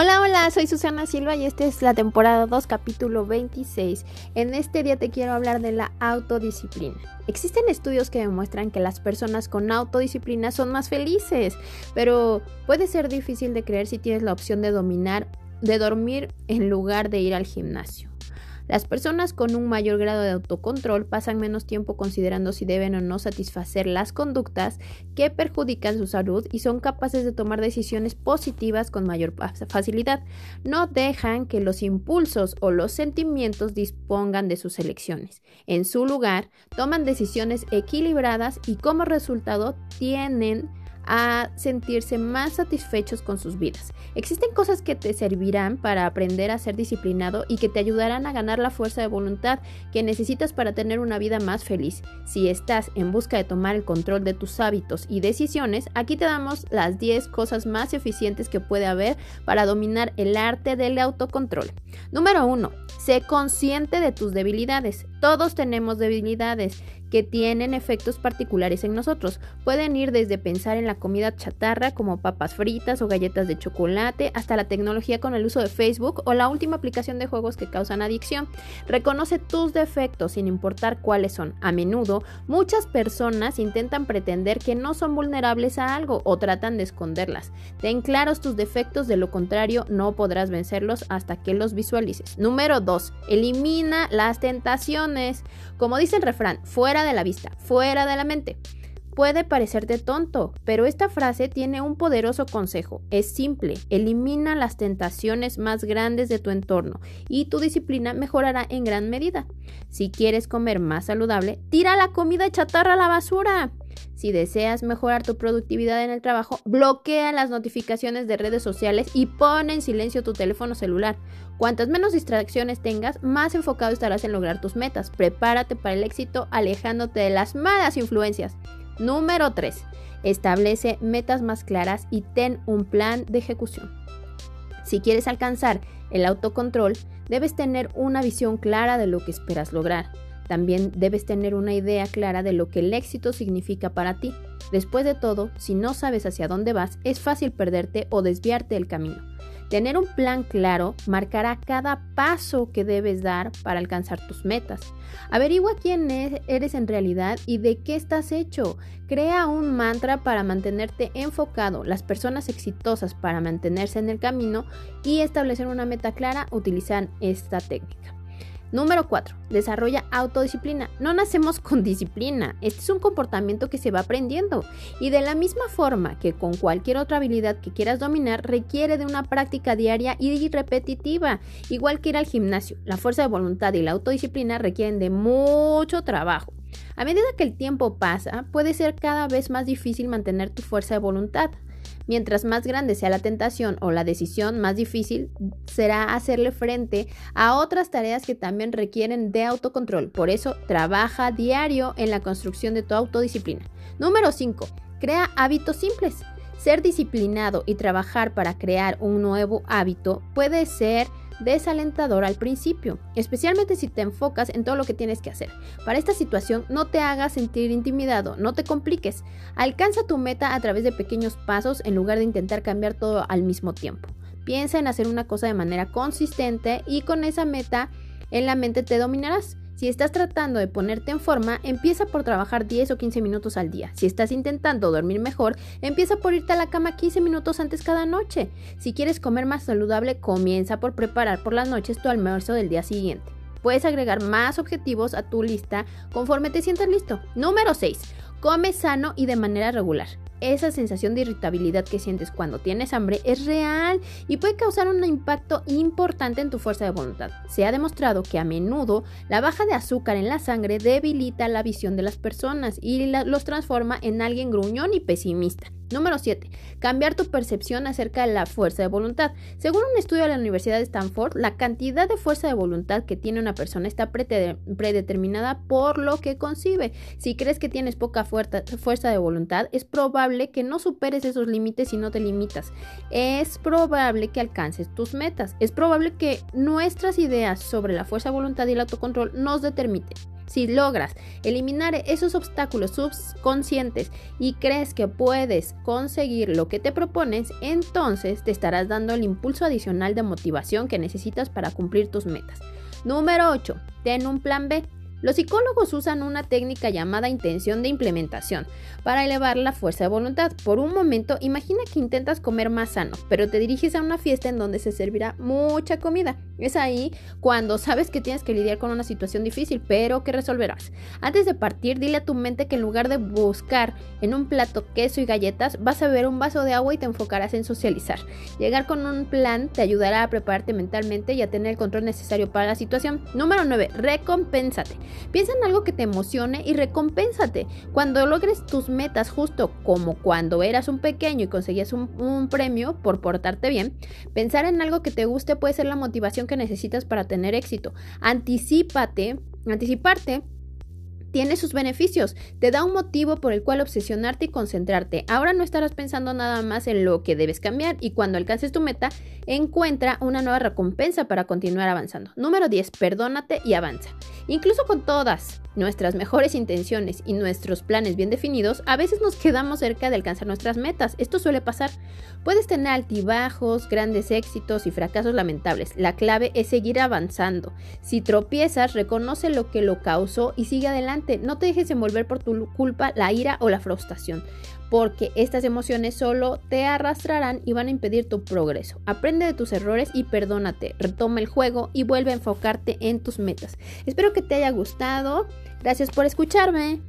Hola, hola, soy Susana Silva y esta es la temporada 2, capítulo 26. En este día te quiero hablar de la autodisciplina. Existen estudios que demuestran que las personas con autodisciplina son más felices, pero puede ser difícil de creer si tienes la opción de dominar, de dormir en lugar de ir al gimnasio. Las personas con un mayor grado de autocontrol pasan menos tiempo considerando si deben o no satisfacer las conductas que perjudican su salud y son capaces de tomar decisiones positivas con mayor facilidad. No dejan que los impulsos o los sentimientos dispongan de sus elecciones. En su lugar, toman decisiones equilibradas y como resultado tienen a sentirse más satisfechos con sus vidas. Existen cosas que te servirán para aprender a ser disciplinado y que te ayudarán a ganar la fuerza de voluntad que necesitas para tener una vida más feliz. Si estás en busca de tomar el control de tus hábitos y decisiones, aquí te damos las 10 cosas más eficientes que puede haber para dominar el arte del autocontrol. Número 1. Sé consciente de tus debilidades. Todos tenemos debilidades que tienen efectos particulares en nosotros. Pueden ir desde pensar en la comida chatarra como papas fritas o galletas de chocolate hasta la tecnología con el uso de Facebook o la última aplicación de juegos que causan adicción. Reconoce tus defectos sin importar cuáles son. A menudo, muchas personas intentan pretender que no son vulnerables a algo o tratan de esconderlas. Ten claros tus defectos, de lo contrario no podrás vencerlos hasta que los visualices. Número 2. Elimina las tentaciones. Como dice el refrán, fuera de la vista, fuera de la mente. Puede parecerte tonto, pero esta frase tiene un poderoso consejo. Es simple, elimina las tentaciones más grandes de tu entorno y tu disciplina mejorará en gran medida. Si quieres comer más saludable, tira la comida chatarra a la basura. Si deseas mejorar tu productividad en el trabajo, bloquea las notificaciones de redes sociales y pon en silencio tu teléfono celular. Cuantas menos distracciones tengas, más enfocado estarás en lograr tus metas. Prepárate para el éxito alejándote de las malas influencias. Número 3. Establece metas más claras y ten un plan de ejecución. Si quieres alcanzar el autocontrol, debes tener una visión clara de lo que esperas lograr. También debes tener una idea clara de lo que el éxito significa para ti. Después de todo, si no sabes hacia dónde vas, es fácil perderte o desviarte del camino. Tener un plan claro marcará cada paso que debes dar para alcanzar tus metas. Averigua quién eres en realidad y de qué estás hecho. Crea un mantra para mantenerte enfocado. Las personas exitosas para mantenerse en el camino y establecer una meta clara utilizan esta técnica. Número 4. Desarrolla autodisciplina. No nacemos con disciplina. Este es un comportamiento que se va aprendiendo. Y de la misma forma que con cualquier otra habilidad que quieras dominar, requiere de una práctica diaria y repetitiva. Igual que ir al gimnasio. La fuerza de voluntad y la autodisciplina requieren de mucho trabajo. A medida que el tiempo pasa, puede ser cada vez más difícil mantener tu fuerza de voluntad. Mientras más grande sea la tentación o la decisión, más difícil será hacerle frente a otras tareas que también requieren de autocontrol. Por eso, trabaja diario en la construcción de tu autodisciplina. Número 5. Crea hábitos simples. Ser disciplinado y trabajar para crear un nuevo hábito puede ser desalentador al principio, especialmente si te enfocas en todo lo que tienes que hacer. Para esta situación, no te hagas sentir intimidado, no te compliques. Alcanza tu meta a través de pequeños pasos en lugar de intentar cambiar todo al mismo tiempo. Piensa en hacer una cosa de manera consistente y con esa meta en la mente te dominarás. Si estás tratando de ponerte en forma, empieza por trabajar 10 o 15 minutos al día. Si estás intentando dormir mejor, empieza por irte a la cama 15 minutos antes cada noche. Si quieres comer más saludable, comienza por preparar por las noches tu almuerzo del día siguiente. Puedes agregar más objetivos a tu lista conforme te sientas listo. Número 6. Come sano y de manera regular esa sensación de irritabilidad que sientes cuando tienes hambre es real y puede causar un impacto importante en tu fuerza de voluntad. Se ha demostrado que a menudo la baja de azúcar en la sangre debilita la visión de las personas y los transforma en alguien gruñón y pesimista. Número 7. Cambiar tu percepción acerca de la fuerza de voluntad. Según un estudio de la Universidad de Stanford, la cantidad de fuerza de voluntad que tiene una persona está predeterminada por lo que concibe. Si crees que tienes poca fuerza de voluntad, es probable que no superes esos límites y no te limitas. Es probable que alcances tus metas. Es probable que nuestras ideas sobre la fuerza de voluntad y el autocontrol nos determinen. Si logras eliminar esos obstáculos subconscientes y crees que puedes conseguir lo que te propones, entonces te estarás dando el impulso adicional de motivación que necesitas para cumplir tus metas. Número 8. Ten un plan B. Los psicólogos usan una técnica llamada intención de implementación para elevar la fuerza de voluntad. Por un momento, imagina que intentas comer más sano, pero te diriges a una fiesta en donde se servirá mucha comida. Es ahí cuando sabes que tienes que lidiar con una situación difícil, pero que resolverás. Antes de partir, dile a tu mente que en lugar de buscar en un plato queso y galletas, vas a beber un vaso de agua y te enfocarás en socializar. Llegar con un plan te ayudará a prepararte mentalmente y a tener el control necesario para la situación. Número 9. Recompénsate. Piensa en algo que te emocione y recompénsate. Cuando logres tus metas, justo como cuando eras un pequeño y conseguías un, premio por portarte bien, pensar en algo que te guste puede ser la motivación que necesitas para tener éxito. Anticípate, anticiparte tiene sus beneficios, te da un motivo por el cual obsesionarte y concentrarte. Ahora no estarás pensando nada más en lo que debes cambiar y cuando alcances tu meta, encuentra una nueva recompensa para continuar avanzando. Número 10, perdónate y avanza. Incluso con todas nuestras mejores intenciones y nuestros planes bien definidos, a veces nos quedamos cerca de alcanzar nuestras metas. Esto suele pasar. Puedes tener altibajos, grandes éxitos y fracasos lamentables. La clave es seguir avanzando. Si tropiezas, reconoce lo que lo causó y sigue adelante. No te dejes envolver por tu culpa, la ira o la frustración porque estas emociones solo te arrastrarán y van a impedir tu progreso. Aprende de tus errores y perdónate, retoma el juego y vuelve a enfocarte en tus metas. Espero que te haya gustado. Gracias por escucharme.